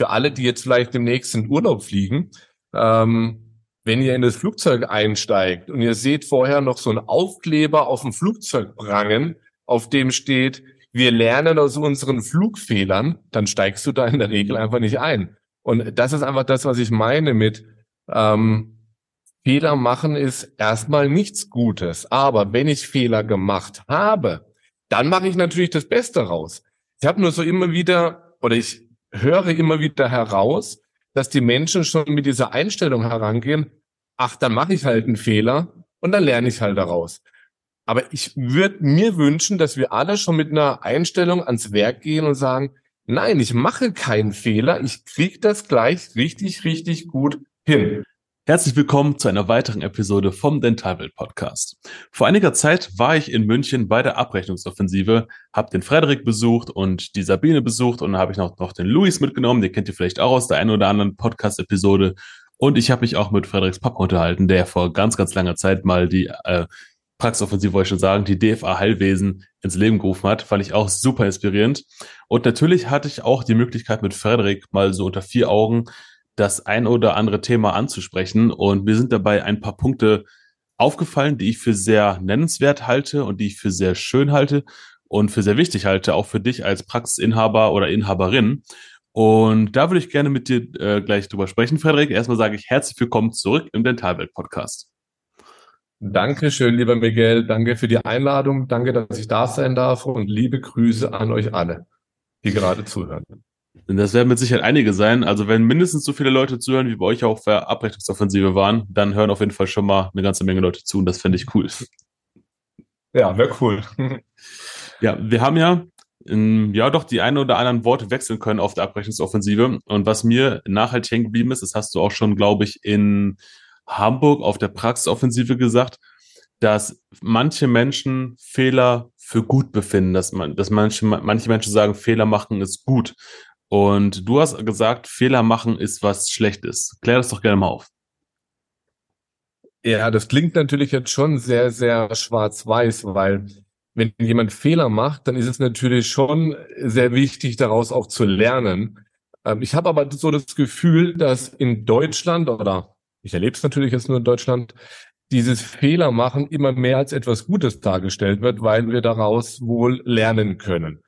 für alle, die jetzt vielleicht demnächst in Urlaub fliegen, ähm, wenn ihr in das Flugzeug einsteigt und ihr seht vorher noch so einen Aufkleber auf dem Flugzeug prangen, auf dem steht, wir lernen aus unseren Flugfehlern, dann steigst du da in der Regel einfach nicht ein. Und das ist einfach das, was ich meine mit ähm, Fehler machen ist erstmal nichts Gutes. Aber wenn ich Fehler gemacht habe, dann mache ich natürlich das Beste raus. Ich habe nur so immer wieder, oder ich höre immer wieder heraus, dass die Menschen schon mit dieser Einstellung herangehen, ach, dann mache ich halt einen Fehler und dann lerne ich halt daraus. Aber ich würde mir wünschen, dass wir alle schon mit einer Einstellung ans Werk gehen und sagen, nein, ich mache keinen Fehler, ich kriege das gleich richtig, richtig gut hin. Herzlich willkommen zu einer weiteren Episode vom Dentalwelt Podcast. Vor einiger Zeit war ich in München bei der Abrechnungsoffensive, habe den Frederik besucht und die Sabine besucht und dann habe ich noch, noch den Luis mitgenommen, den kennt ihr vielleicht auch aus der einen oder anderen Podcast-Episode. Und ich habe mich auch mit Frederiks Papa unterhalten, der vor ganz, ganz langer Zeit mal die äh, Praxisoffensive, wollte ich schon sagen, die DFA Heilwesen ins Leben gerufen hat. Fand ich auch super inspirierend. Und natürlich hatte ich auch die Möglichkeit mit Frederik mal so unter vier Augen das ein oder andere Thema anzusprechen. Und mir sind dabei ein paar Punkte aufgefallen, die ich für sehr nennenswert halte und die ich für sehr schön halte und für sehr wichtig halte, auch für dich als Praxisinhaber oder Inhaberin. Und da würde ich gerne mit dir äh, gleich drüber sprechen, Frederik. Erstmal sage ich herzlich willkommen zurück im Dentalwelt-Podcast. Dankeschön, lieber Miguel. Danke für die Einladung. Danke, dass ich da sein darf und liebe Grüße an euch alle, die gerade zuhören. Das werden mit Sicherheit einige sein. Also wenn mindestens so viele Leute zuhören, wie bei euch auch für Abrechnungsoffensive waren, dann hören auf jeden Fall schon mal eine ganze Menge Leute zu und das fände ich cool. Ja, wäre cool. ja, wir haben ja in, ja doch die ein oder anderen Worte wechseln können auf der Abrechnungsoffensive. Und was mir nachhaltig hängen geblieben ist, das hast du auch schon, glaube ich, in Hamburg auf der Praxisoffensive gesagt, dass manche Menschen Fehler für gut befinden, dass man, dass manche, manche Menschen sagen, Fehler machen ist gut. Und du hast gesagt, Fehler machen ist was Schlechtes. Klär das doch gerne mal auf. Ja, das klingt natürlich jetzt schon sehr, sehr schwarz-weiß, weil wenn jemand Fehler macht, dann ist es natürlich schon sehr wichtig, daraus auch zu lernen. Ähm, ich habe aber so das Gefühl, dass in Deutschland oder ich erlebe es natürlich jetzt nur in Deutschland, dieses Fehler machen immer mehr als etwas Gutes dargestellt wird, weil wir daraus wohl lernen können.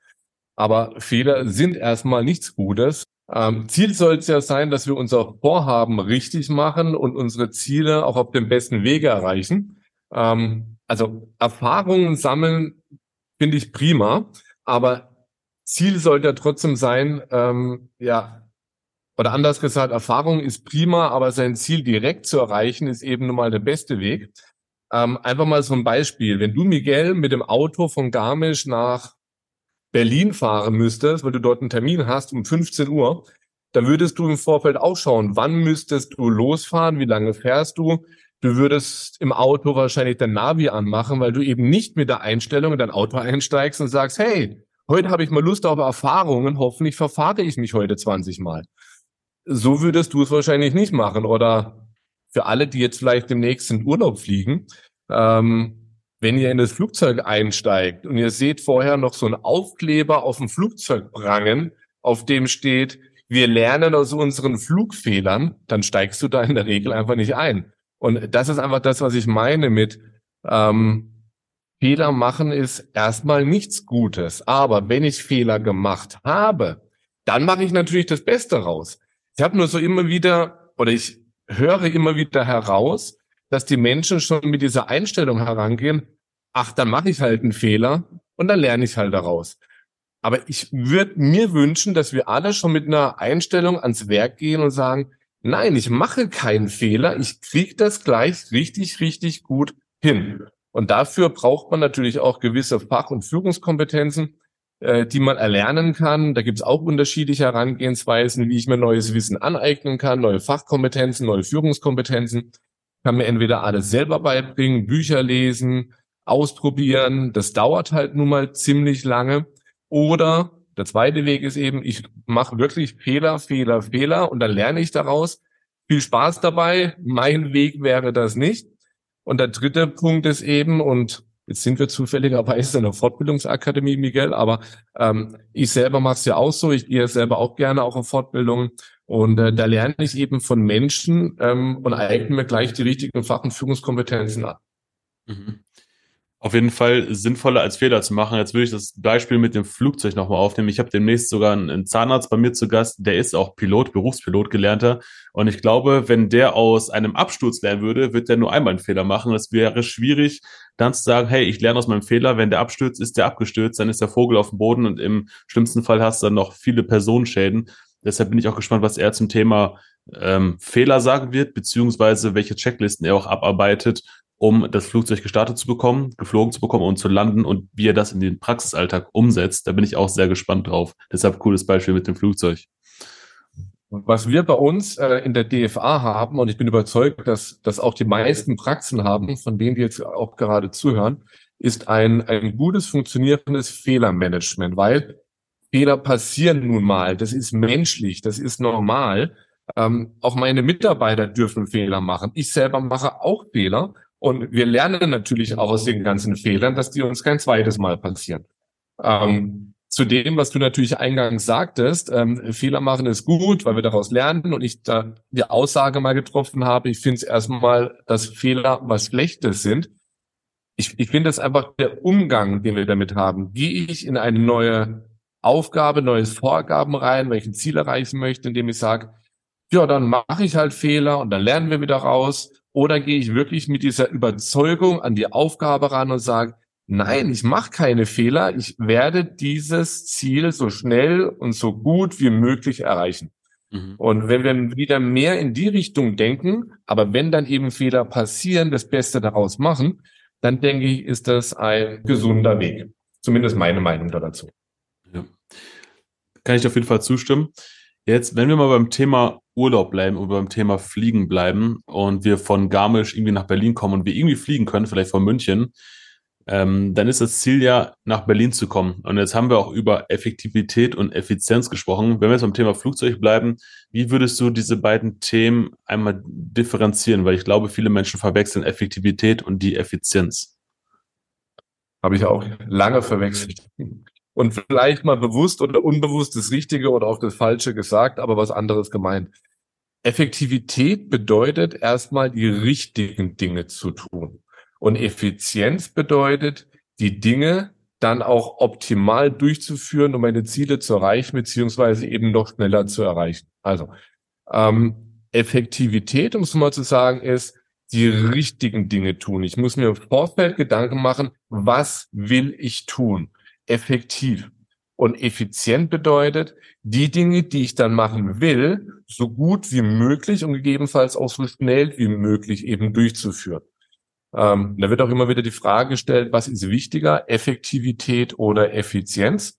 Aber Fehler sind erstmal nichts Gutes. Ähm, Ziel soll es ja sein, dass wir unser Vorhaben richtig machen und unsere Ziele auch auf dem besten Wege erreichen. Ähm, also Erfahrungen sammeln finde ich prima, aber Ziel sollte trotzdem sein, ähm, ja, oder anders gesagt, Erfahrung ist prima, aber sein Ziel direkt zu erreichen, ist eben nun mal der beste Weg. Ähm, einfach mal so ein Beispiel. Wenn du, Miguel, mit dem Auto von Garmisch nach Berlin fahren müsstest, weil du dort einen Termin hast um 15 Uhr, dann würdest du im Vorfeld auch schauen, wann müsstest du losfahren, wie lange fährst du. Du würdest im Auto wahrscheinlich dein Navi anmachen, weil du eben nicht mit der Einstellung in dein Auto einsteigst und sagst, hey, heute habe ich mal Lust auf Erfahrungen, hoffentlich verfahre ich mich heute 20 Mal. So würdest du es wahrscheinlich nicht machen. Oder für alle, die jetzt vielleicht demnächst in Urlaub fliegen, ähm, wenn ihr in das Flugzeug einsteigt und ihr seht vorher noch so einen Aufkleber auf dem Flugzeug prangen, auf dem steht, wir lernen aus unseren Flugfehlern, dann steigst du da in der Regel einfach nicht ein. Und das ist einfach das, was ich meine mit ähm, Fehler machen ist erstmal nichts Gutes. Aber wenn ich Fehler gemacht habe, dann mache ich natürlich das Beste raus. Ich habe nur so immer wieder, oder ich höre immer wieder heraus, dass die Menschen schon mit dieser Einstellung herangehen, ach, dann mache ich halt einen Fehler und dann lerne ich halt daraus. Aber ich würde mir wünschen, dass wir alle schon mit einer Einstellung ans Werk gehen und sagen, nein, ich mache keinen Fehler, ich kriege das gleich richtig, richtig gut hin. Und dafür braucht man natürlich auch gewisse Fach- und Führungskompetenzen, äh, die man erlernen kann. Da gibt es auch unterschiedliche Herangehensweisen, wie ich mir neues Wissen aneignen kann, neue Fachkompetenzen, neue Führungskompetenzen kann mir entweder alles selber beibringen, Bücher lesen, ausprobieren. Das dauert halt nun mal ziemlich lange. Oder der zweite Weg ist eben, ich mache wirklich Fehler, Fehler, Fehler und dann lerne ich daraus. Viel Spaß dabei. Mein Weg wäre das nicht. Und der dritte Punkt ist eben, und Jetzt sind wir zufälligerweise in der Fortbildungsakademie, Miguel, aber ähm, ich selber mache es ja auch so. Ich gehe selber auch gerne auch auf Fortbildungen und äh, da lerne ich eben von Menschen ähm, und eigne mir gleich die richtigen Fach- und Führungskompetenzen an. Mhm auf jeden Fall sinnvoller als Fehler zu machen. Jetzt würde ich das Beispiel mit dem Flugzeug nochmal aufnehmen. Ich habe demnächst sogar einen Zahnarzt bei mir zu Gast, der ist auch Pilot, Berufspilot gelernter. Und ich glaube, wenn der aus einem Absturz lernen würde, wird der nur einmal einen Fehler machen. Es wäre schwierig, dann zu sagen, hey, ich lerne aus meinem Fehler. Wenn der abstürzt, ist der abgestürzt, dann ist der Vogel auf dem Boden und im schlimmsten Fall hast du dann noch viele Personenschäden. Deshalb bin ich auch gespannt, was er zum Thema ähm, Fehler sagen wird, beziehungsweise welche Checklisten er auch abarbeitet, um das Flugzeug gestartet zu bekommen, geflogen zu bekommen und zu landen und wie er das in den Praxisalltag umsetzt. Da bin ich auch sehr gespannt drauf. Deshalb cooles Beispiel mit dem Flugzeug. Was wir bei uns äh, in der DFA haben, und ich bin überzeugt, dass das auch die meisten Praxen haben, von denen die jetzt auch gerade zuhören, ist ein, ein gutes funktionierendes Fehlermanagement, weil Fehler passieren nun mal. Das ist menschlich, das ist normal. Ähm, auch meine Mitarbeiter dürfen Fehler machen. Ich selber mache auch Fehler und wir lernen natürlich auch aus den ganzen Fehlern, dass die uns kein zweites Mal passieren. Ähm, zu dem, was du natürlich eingangs sagtest, ähm, Fehler machen ist gut, weil wir daraus lernen und ich da die Aussage mal getroffen habe, ich finde es erstmal, dass Fehler was Schlechtes sind. Ich, ich finde es einfach der Umgang, den wir damit haben. Gehe ich in eine neue Aufgabe, neues Vorgaben rein, welchen Ziel erreichen möchte, indem ich sage, ja, dann mache ich halt Fehler und dann lernen wir wieder raus oder gehe ich wirklich mit dieser Überzeugung an die Aufgabe ran und sage, nein, ich mache keine Fehler, ich werde dieses Ziel so schnell und so gut wie möglich erreichen. Mhm. Und wenn wir wieder mehr in die Richtung denken, aber wenn dann eben Fehler passieren, das Beste daraus machen, dann denke ich, ist das ein gesunder Weg. Zumindest meine Meinung dazu. Kann ich auf jeden Fall zustimmen. Jetzt, wenn wir mal beim Thema Urlaub bleiben und beim Thema Fliegen bleiben und wir von Garmisch irgendwie nach Berlin kommen und wir irgendwie fliegen können, vielleicht von München, ähm, dann ist das Ziel ja, nach Berlin zu kommen. Und jetzt haben wir auch über Effektivität und Effizienz gesprochen. Wenn wir jetzt beim Thema Flugzeug bleiben, wie würdest du diese beiden Themen einmal differenzieren? Weil ich glaube, viele Menschen verwechseln Effektivität und die Effizienz. Habe ich auch lange verwechselt und vielleicht mal bewusst oder unbewusst das Richtige oder auch das Falsche gesagt, aber was anderes gemeint. Effektivität bedeutet erstmal die richtigen Dinge zu tun. Und Effizienz bedeutet, die Dinge dann auch optimal durchzuführen, um meine Ziele zu erreichen, beziehungsweise eben noch schneller zu erreichen. Also ähm, Effektivität, um es mal zu sagen, ist die richtigen Dinge tun. Ich muss mir im Vorfeld Gedanken machen, was will ich tun? Effektiv. Und effizient bedeutet, die Dinge, die ich dann machen will, so gut wie möglich und gegebenenfalls auch so schnell wie möglich eben durchzuführen. Ähm, da wird auch immer wieder die Frage gestellt, was ist wichtiger, Effektivität oder Effizienz?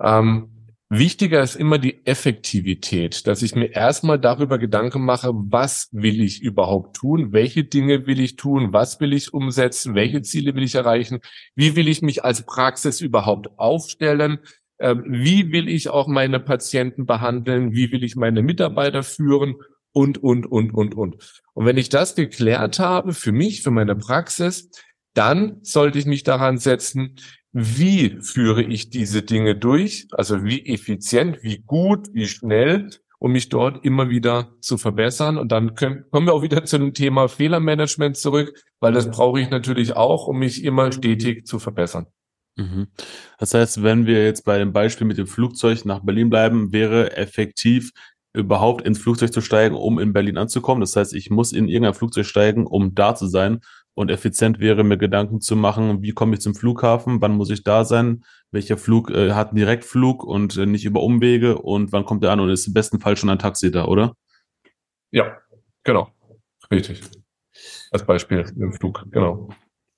Ähm, Wichtiger ist immer die Effektivität, dass ich mir erstmal darüber Gedanken mache, was will ich überhaupt tun, welche Dinge will ich tun, was will ich umsetzen, welche Ziele will ich erreichen, wie will ich mich als Praxis überhaupt aufstellen, ähm, wie will ich auch meine Patienten behandeln, wie will ich meine Mitarbeiter führen und, und, und, und, und. Und wenn ich das geklärt habe für mich, für meine Praxis, dann sollte ich mich daran setzen, wie führe ich diese Dinge durch, also wie effizient, wie gut, wie schnell, um mich dort immer wieder zu verbessern. Und dann können, kommen wir auch wieder zu dem Thema Fehlermanagement zurück, weil das brauche ich natürlich auch, um mich immer stetig zu verbessern. Mhm. Das heißt, wenn wir jetzt bei dem Beispiel mit dem Flugzeug nach Berlin bleiben, wäre effektiv überhaupt ins Flugzeug zu steigen, um in Berlin anzukommen. Das heißt, ich muss in irgendein Flugzeug steigen, um da zu sein und effizient wäre, mir Gedanken zu machen, wie komme ich zum Flughafen, wann muss ich da sein, welcher Flug äh, hat einen Direktflug und äh, nicht über Umwege und wann kommt er an und ist im besten Fall schon ein Taxi da, oder? Ja, genau. Richtig. Als Beispiel im Flug, genau.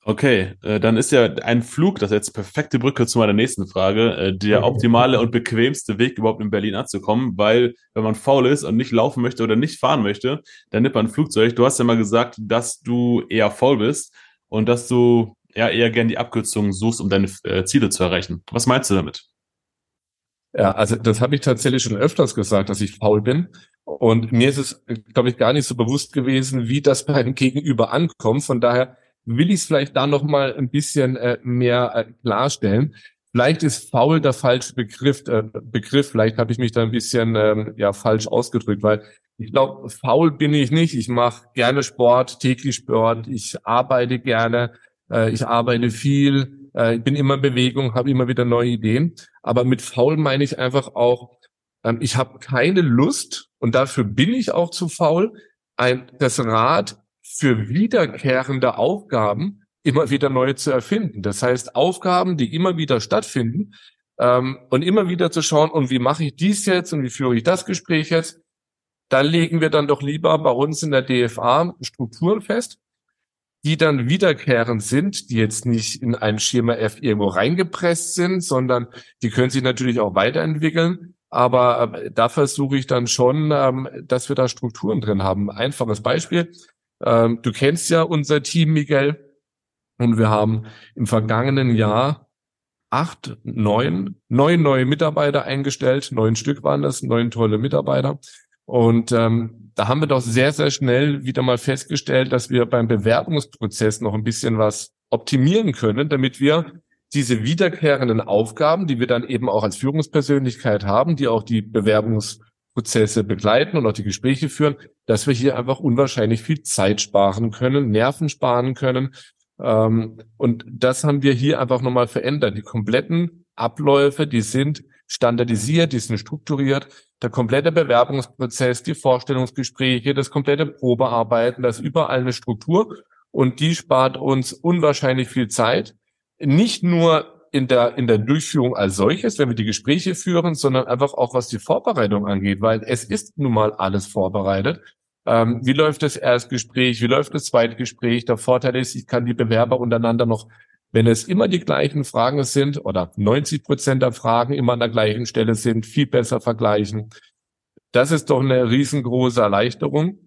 Okay, äh, dann ist ja ein Flug, das ist jetzt perfekte Brücke zu meiner nächsten Frage, äh, der optimale und bequemste Weg überhaupt in Berlin anzukommen, weil wenn man faul ist und nicht laufen möchte oder nicht fahren möchte, dann nimmt man ein Flugzeug. Du hast ja mal gesagt, dass du eher faul bist und dass du ja eher gern die Abkürzungen suchst, um deine äh, Ziele zu erreichen. Was meinst du damit? Ja, also das habe ich tatsächlich schon öfters gesagt, dass ich faul bin. Und mir ist es, glaube ich, gar nicht so bewusst gewesen, wie das beim Gegenüber ankommt. Von daher will ich es vielleicht da noch mal ein bisschen äh, mehr äh, klarstellen. Vielleicht ist faul der falsche Begriff. Äh, Begriff. Vielleicht habe ich mich da ein bisschen ähm, ja falsch ausgedrückt, weil ich glaube, faul bin ich nicht. Ich mache gerne Sport, täglich Sport. Ich arbeite gerne. Äh, ich arbeite viel. Äh, ich bin immer in Bewegung, habe immer wieder neue Ideen. Aber mit faul meine ich einfach auch, ähm, ich habe keine Lust und dafür bin ich auch zu faul, ein, das Rad für wiederkehrende Aufgaben immer wieder neu zu erfinden. Das heißt, Aufgaben, die immer wieder stattfinden ähm, und immer wieder zu schauen, und wie mache ich dies jetzt und wie führe ich das Gespräch jetzt, da legen wir dann doch lieber bei uns in der DFA Strukturen fest, die dann wiederkehrend sind, die jetzt nicht in ein Schema F irgendwo reingepresst sind, sondern die können sich natürlich auch weiterentwickeln. Aber äh, da versuche ich dann schon, ähm, dass wir da Strukturen drin haben. Einfaches Beispiel. Ähm, du kennst ja unser Team, Miguel. Und wir haben im vergangenen Jahr acht, neun, neun neue Mitarbeiter eingestellt. Neun Stück waren das, neun tolle Mitarbeiter. Und ähm, da haben wir doch sehr, sehr schnell wieder mal festgestellt, dass wir beim Bewerbungsprozess noch ein bisschen was optimieren können, damit wir diese wiederkehrenden Aufgaben, die wir dann eben auch als Führungspersönlichkeit haben, die auch die Bewerbungsprozesse begleiten und auch die Gespräche führen, dass wir hier einfach unwahrscheinlich viel Zeit sparen können, Nerven sparen können. Ähm, und das haben wir hier einfach nochmal verändert. Die kompletten Abläufe, die sind standardisiert, die sind strukturiert. Der komplette Bewerbungsprozess, die Vorstellungsgespräche, das komplette Probearbeiten, das ist überall eine Struktur und die spart uns unwahrscheinlich viel Zeit. Nicht nur in der, in der Durchführung als solches, wenn wir die Gespräche führen, sondern einfach auch was die Vorbereitung angeht, weil es ist nun mal alles vorbereitet. Ähm, wie läuft das Erstgespräch? Wie läuft das zweite Gespräch? Der Vorteil ist, ich kann die Bewerber untereinander noch wenn es immer die gleichen Fragen sind oder 90 Prozent der Fragen immer an der gleichen Stelle sind, viel besser vergleichen. Das ist doch eine riesengroße Erleichterung.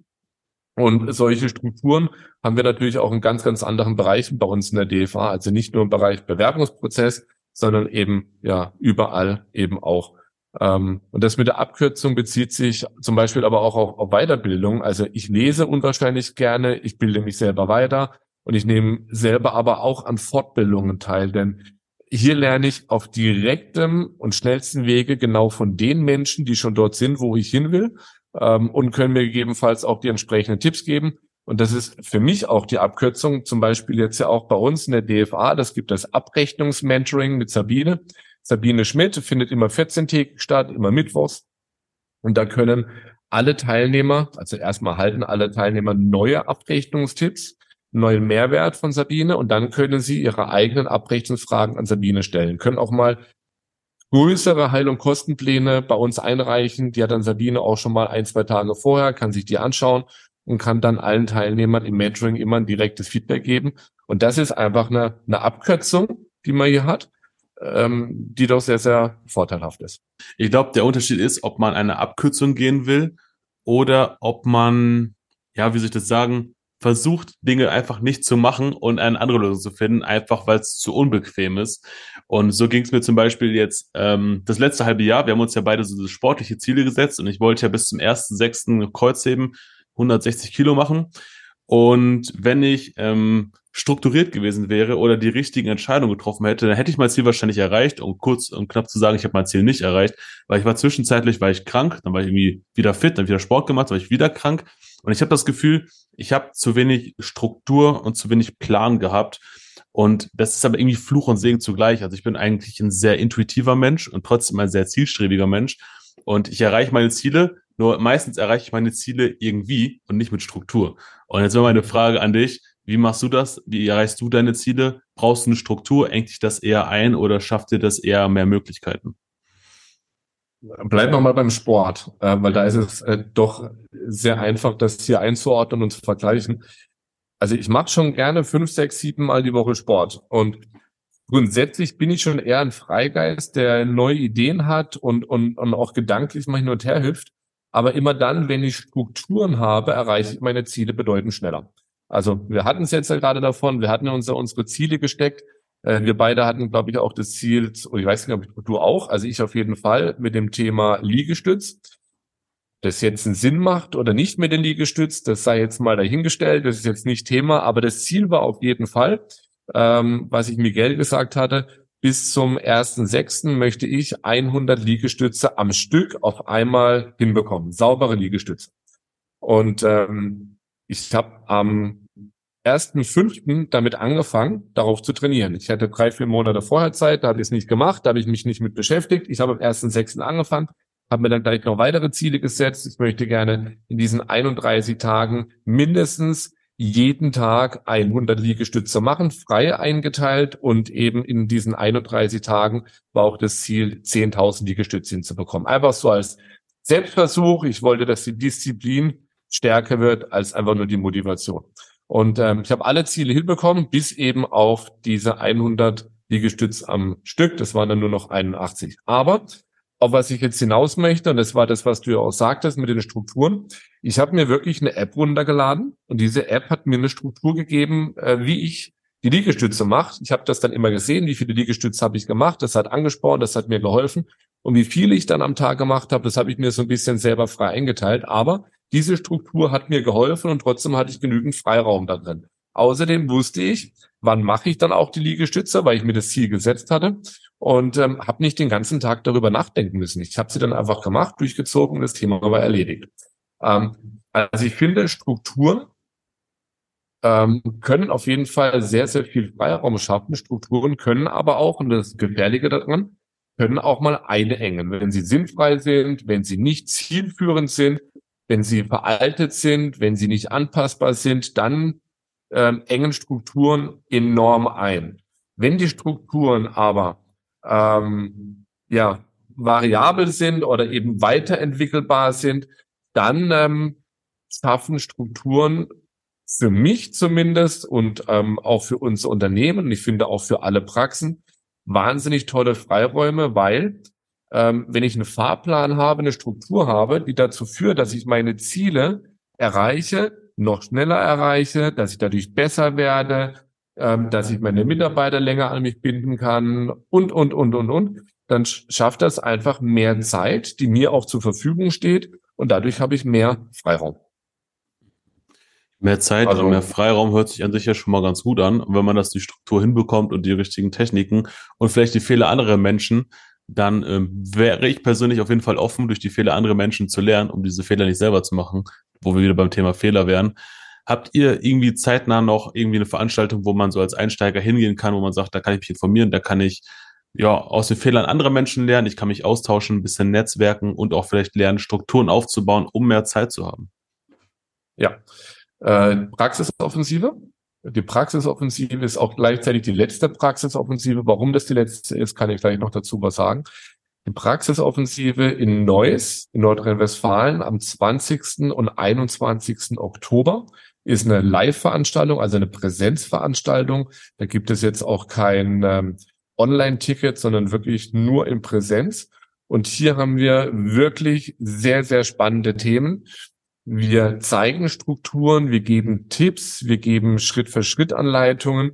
Und solche Strukturen haben wir natürlich auch in ganz, ganz anderen Bereichen bei uns in der DFA. Also nicht nur im Bereich Bewerbungsprozess, sondern eben ja überall eben auch. Ähm, und das mit der Abkürzung bezieht sich zum Beispiel aber auch auf Weiterbildung. Also ich lese unwahrscheinlich gerne, ich bilde mich selber weiter. Und ich nehme selber aber auch an Fortbildungen teil, denn hier lerne ich auf direktem und schnellsten Wege genau von den Menschen, die schon dort sind, wo ich hin will, ähm, und können mir gegebenenfalls auch die entsprechenden Tipps geben. Und das ist für mich auch die Abkürzung, zum Beispiel jetzt ja auch bei uns in der DFA, das gibt das Abrechnungsmentoring mit Sabine. Sabine Schmidt findet immer 14-tägig statt, immer mittwochs. Und da können alle Teilnehmer, also erstmal halten alle Teilnehmer neue Abrechnungstipps neuen Mehrwert von Sabine und dann können Sie Ihre eigenen Abrechnungsfragen an Sabine stellen. Können auch mal größere Heil- und Kostenpläne bei uns einreichen. Die hat dann Sabine auch schon mal ein, zwei Tage vorher, kann sich die anschauen und kann dann allen Teilnehmern im Mentoring immer ein direktes Feedback geben. Und das ist einfach eine, eine Abkürzung, die man hier hat, ähm, die doch sehr, sehr vorteilhaft ist. Ich glaube, der Unterschied ist, ob man eine Abkürzung gehen will oder ob man, ja, wie soll ich das sagen, versucht, Dinge einfach nicht zu machen und eine andere Lösung zu finden, einfach weil es zu unbequem ist. Und so ging es mir zum Beispiel jetzt ähm, das letzte halbe Jahr. Wir haben uns ja beide so sportliche Ziele gesetzt und ich wollte ja bis zum ersten sechsten Kreuzheben 160 Kilo machen. Und wenn ich ähm, strukturiert gewesen wäre oder die richtigen Entscheidungen getroffen hätte, dann hätte ich mein Ziel wahrscheinlich erreicht. Um kurz und knapp zu sagen, ich habe mein Ziel nicht erreicht, weil ich war zwischenzeitlich, war ich krank, dann war ich irgendwie wieder fit, dann wieder Sport gemacht, dann war ich wieder krank. Und ich habe das Gefühl, ich habe zu wenig Struktur und zu wenig Plan gehabt. Und das ist aber irgendwie Fluch und Segen zugleich. Also ich bin eigentlich ein sehr intuitiver Mensch und trotzdem ein sehr zielstrebiger Mensch. Und ich erreiche meine Ziele, nur meistens erreiche ich meine Ziele irgendwie und nicht mit Struktur. Und jetzt wäre meine Frage an dich, wie machst du das? Wie erreichst du deine Ziele? Brauchst du eine Struktur? Engt dich das eher ein oder schafft dir das eher mehr Möglichkeiten? Bleiben wir mal beim Sport, äh, weil da ist es äh, doch sehr einfach, das hier einzuordnen und zu vergleichen. Also ich mache schon gerne fünf, sechs, sieben Mal die Woche Sport und grundsätzlich bin ich schon eher ein Freigeist, der neue Ideen hat und, und, und auch gedanklich mal hin und her hüpft. Aber immer dann, wenn ich Strukturen habe, erreiche ich meine Ziele bedeutend schneller. Also wir hatten es jetzt ja gerade davon, wir hatten uns unsere Ziele gesteckt äh, wir beide hatten, glaube ich, auch das Ziel, und ich weiß nicht, ob du auch, also ich auf jeden Fall, mit dem Thema Liegestütz. das jetzt einen Sinn macht oder nicht mit den Liegestütz, das sei jetzt mal dahingestellt, das ist jetzt nicht Thema, aber das Ziel war auf jeden Fall, ähm, was ich Miguel gesagt hatte, bis zum 1.6. möchte ich 100 Liegestütze am Stück auf einmal hinbekommen, saubere Liegestütze. Und ähm, ich habe am 1.5. damit angefangen, darauf zu trainieren. Ich hatte drei, vier Monate vorher Zeit, da habe ich es nicht gemacht, da habe ich mich nicht mit beschäftigt. Ich habe am 1.6. angefangen, habe mir dann gleich noch weitere Ziele gesetzt. Ich möchte gerne in diesen 31 Tagen mindestens jeden Tag 100 Liegestütze machen, frei eingeteilt und eben in diesen 31 Tagen war auch das Ziel, 10.000 Liegestütze hinzubekommen. Einfach so als Selbstversuch. Ich wollte, dass die Disziplin stärker wird als einfach nur die Motivation. Und ähm, ich habe alle Ziele hinbekommen, bis eben auf diese 100 Liegestütz am Stück. Das waren dann nur noch 81. Aber auf was ich jetzt hinaus möchte, und das war das, was du ja auch sagtest mit den Strukturen. Ich habe mir wirklich eine App runtergeladen und diese App hat mir eine Struktur gegeben, äh, wie ich die Liegestütze mache. Ich habe das dann immer gesehen, wie viele Liegestütze habe ich gemacht. Das hat angespornt, das hat mir geholfen. Und wie viele ich dann am Tag gemacht habe, das habe ich mir so ein bisschen selber frei eingeteilt. Aber diese Struktur hat mir geholfen und trotzdem hatte ich genügend Freiraum da drin. Außerdem wusste ich, wann mache ich dann auch die Liegestütze, weil ich mir das Ziel gesetzt hatte und ähm, habe nicht den ganzen Tag darüber nachdenken müssen. Ich habe sie dann einfach gemacht, durchgezogen und das Thema war erledigt. Ähm, also ich finde, Strukturen ähm, können auf jeden Fall sehr, sehr viel Freiraum schaffen. Strukturen können aber auch, und das Gefährliche daran, können auch mal einengen, wenn sie sinnfrei sind, wenn sie nicht zielführend sind, wenn sie veraltet sind, wenn sie nicht anpassbar sind, dann ähm, engen Strukturen enorm ein. Wenn die Strukturen aber ähm, ja variabel sind oder eben weiterentwickelbar sind, dann ähm, schaffen Strukturen für mich zumindest und ähm, auch für unser Unternehmen ich finde auch für alle Praxen wahnsinnig tolle Freiräume, weil ähm, wenn ich einen Fahrplan habe, eine Struktur habe, die dazu führt, dass ich meine Ziele erreiche, noch schneller erreiche, dass ich dadurch besser werde, ähm, dass ich meine Mitarbeiter länger an mich binden kann und, und, und, und, und, dann schafft das einfach mehr Zeit, die mir auch zur Verfügung steht und dadurch habe ich mehr Freiraum. Mehr Zeit also, und mehr Freiraum hört sich an sich ja schon mal ganz gut an. Und wenn man das die Struktur hinbekommt und die richtigen Techniken und vielleicht die Fehler anderer Menschen, dann ähm, wäre ich persönlich auf jeden Fall offen, durch die Fehler anderer Menschen zu lernen, um diese Fehler nicht selber zu machen, wo wir wieder beim Thema Fehler wären. Habt ihr irgendwie zeitnah noch irgendwie eine Veranstaltung, wo man so als Einsteiger hingehen kann, wo man sagt, da kann ich mich informieren, da kann ich ja aus den Fehlern anderer Menschen lernen, ich kann mich austauschen, ein bisschen netzwerken und auch vielleicht lernen, Strukturen aufzubauen, um mehr Zeit zu haben? Ja, äh, Praxisoffensive. Die Praxisoffensive ist auch gleichzeitig die letzte Praxisoffensive. Warum das die letzte ist, kann ich gleich noch dazu was sagen. Die Praxisoffensive in Neuss in Nordrhein-Westfalen am 20. und 21. Oktober ist eine Live-Veranstaltung, also eine Präsenzveranstaltung. Da gibt es jetzt auch kein ähm, Online-Ticket, sondern wirklich nur in Präsenz. Und hier haben wir wirklich sehr, sehr spannende Themen. Wir zeigen Strukturen, wir geben Tipps, wir geben Schritt-für-Schritt-Anleitungen,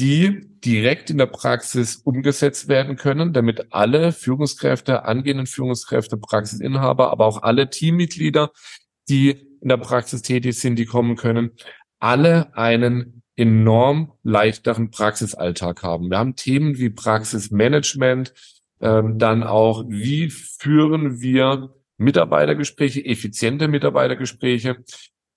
die direkt in der Praxis umgesetzt werden können, damit alle Führungskräfte, angehenden Führungskräfte, Praxisinhaber, aber auch alle Teammitglieder, die in der Praxis tätig sind, die kommen können, alle einen enorm leichteren Praxisalltag haben. Wir haben Themen wie Praxismanagement, ähm, dann auch, wie führen wir Mitarbeitergespräche, effiziente Mitarbeitergespräche,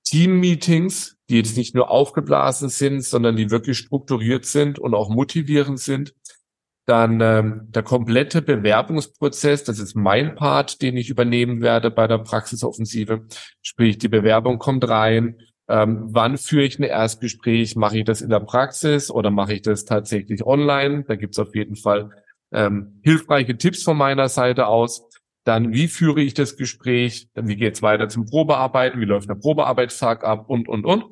Teammeetings, die jetzt nicht nur aufgeblasen sind, sondern die wirklich strukturiert sind und auch motivierend sind. Dann ähm, der komplette Bewerbungsprozess, das ist mein Part, den ich übernehmen werde bei der Praxisoffensive. Sprich, die Bewerbung kommt rein. Ähm, wann führe ich ein Erstgespräch? Mache ich das in der Praxis oder mache ich das tatsächlich online? Da gibt's auf jeden Fall ähm, hilfreiche Tipps von meiner Seite aus. Dann, wie führe ich das Gespräch? Dann, wie geht's weiter zum Probearbeiten? Wie läuft der Probearbeitstag ab? Und, und, und.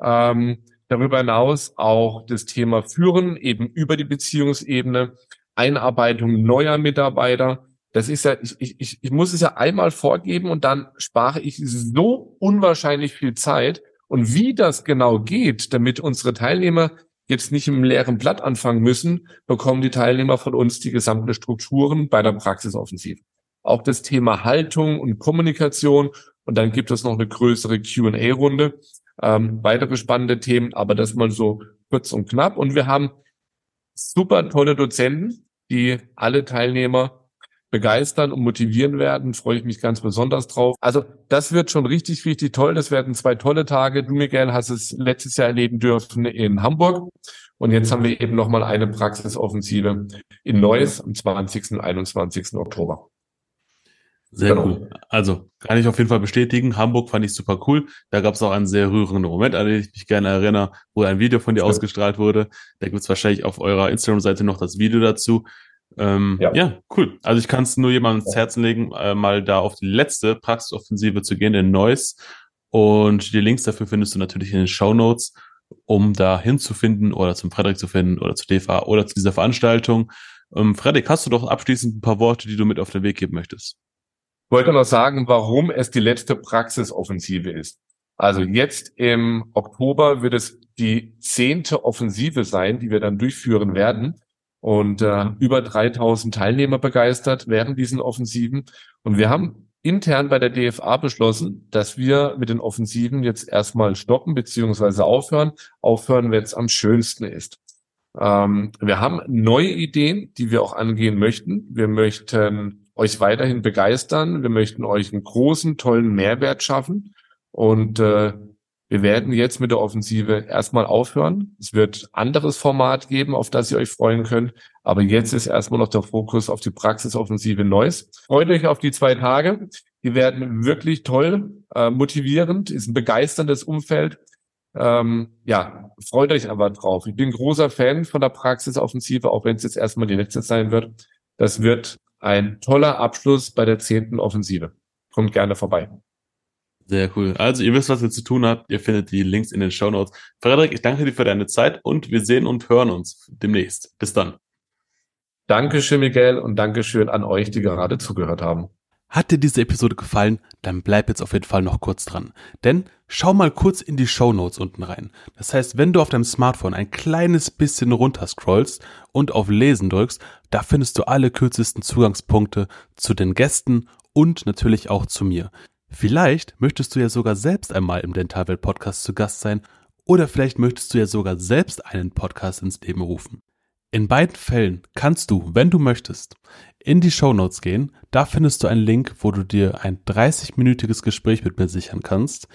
Ähm, darüber hinaus auch das Thema Führen, eben über die Beziehungsebene, Einarbeitung neuer Mitarbeiter. Das ist ja, ich, ich, ich muss es ja einmal vorgeben und dann spare ich so unwahrscheinlich viel Zeit. Und wie das genau geht, damit unsere Teilnehmer jetzt nicht im leeren Blatt anfangen müssen, bekommen die Teilnehmer von uns die gesamten Strukturen bei der Praxisoffensive. Auch das Thema Haltung und Kommunikation. Und dann gibt es noch eine größere Q&A-Runde. Ähm, weitere spannende Themen, aber das mal so kurz und knapp. Und wir haben super tolle Dozenten, die alle Teilnehmer begeistern und motivieren werden. Freue ich mich ganz besonders drauf. Also das wird schon richtig, richtig toll. Das werden zwei tolle Tage. Du, Miguel, hast es letztes Jahr erleben dürfen in Hamburg. Und jetzt haben wir eben nochmal eine Praxisoffensive in Neuss am 20. und 21. Oktober. Sehr genau. cool. Also kann ich auf jeden Fall bestätigen. Hamburg fand ich super cool. Da gab es auch einen sehr rührenden Moment, an den ich mich gerne erinnere, wo ein Video von dir ja. ausgestrahlt wurde. Da gibt es wahrscheinlich auf eurer Instagram-Seite noch das Video dazu. Ähm, ja. ja. cool. Also ich kann es nur jemandem ins Herzen legen, äh, mal da auf die letzte Praxisoffensive zu gehen, in Neuss. Und die Links dafür findest du natürlich in den Show Notes, um da hinzufinden oder zum Frederik zu finden oder zu DFA oder zu dieser Veranstaltung. Ähm, Frederik, hast du doch abschließend ein paar Worte, die du mit auf den Weg geben möchtest? Wollte noch sagen, warum es die letzte Praxisoffensive ist. Also jetzt im Oktober wird es die zehnte Offensive sein, die wir dann durchführen werden und äh, über 3000 Teilnehmer begeistert während diesen Offensiven. Und wir haben intern bei der DFA beschlossen, dass wir mit den Offensiven jetzt erstmal stoppen beziehungsweise aufhören. Aufhören, wenn es am schönsten ist. Ähm, wir haben neue Ideen, die wir auch angehen möchten. Wir möchten euch weiterhin begeistern. Wir möchten euch einen großen, tollen Mehrwert schaffen. Und äh, wir werden jetzt mit der Offensive erstmal aufhören. Es wird anderes Format geben, auf das ihr euch freuen könnt. Aber jetzt ist erstmal noch der Fokus auf die Praxisoffensive Neues. Freut euch auf die zwei Tage. Die werden wirklich toll, äh, motivierend, ist ein begeisterndes Umfeld. Ähm, ja, freut euch aber drauf. Ich bin großer Fan von der Praxisoffensive, auch wenn es jetzt erstmal die letzte sein wird. Das wird ein toller Abschluss bei der zehnten Offensive. Kommt gerne vorbei. Sehr cool. Also ihr wisst, was ihr zu tun habt. Ihr findet die Links in den Show Notes. Frederik, ich danke dir für deine Zeit und wir sehen und hören uns demnächst. Bis dann. Dankeschön, Miguel, und Dankeschön an euch, die gerade zugehört haben. Hat dir diese Episode gefallen, dann bleib jetzt auf jeden Fall noch kurz dran. Denn schau mal kurz in die Show Notes unten rein. Das heißt, wenn du auf deinem Smartphone ein kleines bisschen runter scrollst und auf Lesen drückst, da findest du alle kürzesten Zugangspunkte zu den Gästen und natürlich auch zu mir. Vielleicht möchtest du ja sogar selbst einmal im Dentalwelt Podcast zu Gast sein oder vielleicht möchtest du ja sogar selbst einen Podcast ins Leben rufen. In beiden Fällen kannst du, wenn du möchtest, in die Show Notes gehen. Da findest du einen Link, wo du dir ein 30-minütiges Gespräch mit mir sichern kannst,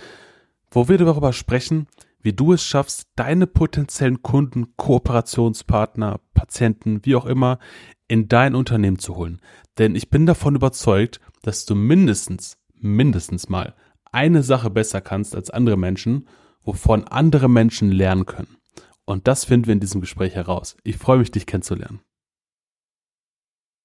wo wir darüber sprechen, wie du es schaffst, deine potenziellen Kunden, Kooperationspartner, Patienten, wie auch immer, in dein Unternehmen zu holen. Denn ich bin davon überzeugt, dass du mindestens mindestens mal eine Sache besser kannst als andere Menschen, wovon andere Menschen lernen können. Und das finden wir in diesem Gespräch heraus. Ich freue mich, dich kennenzulernen.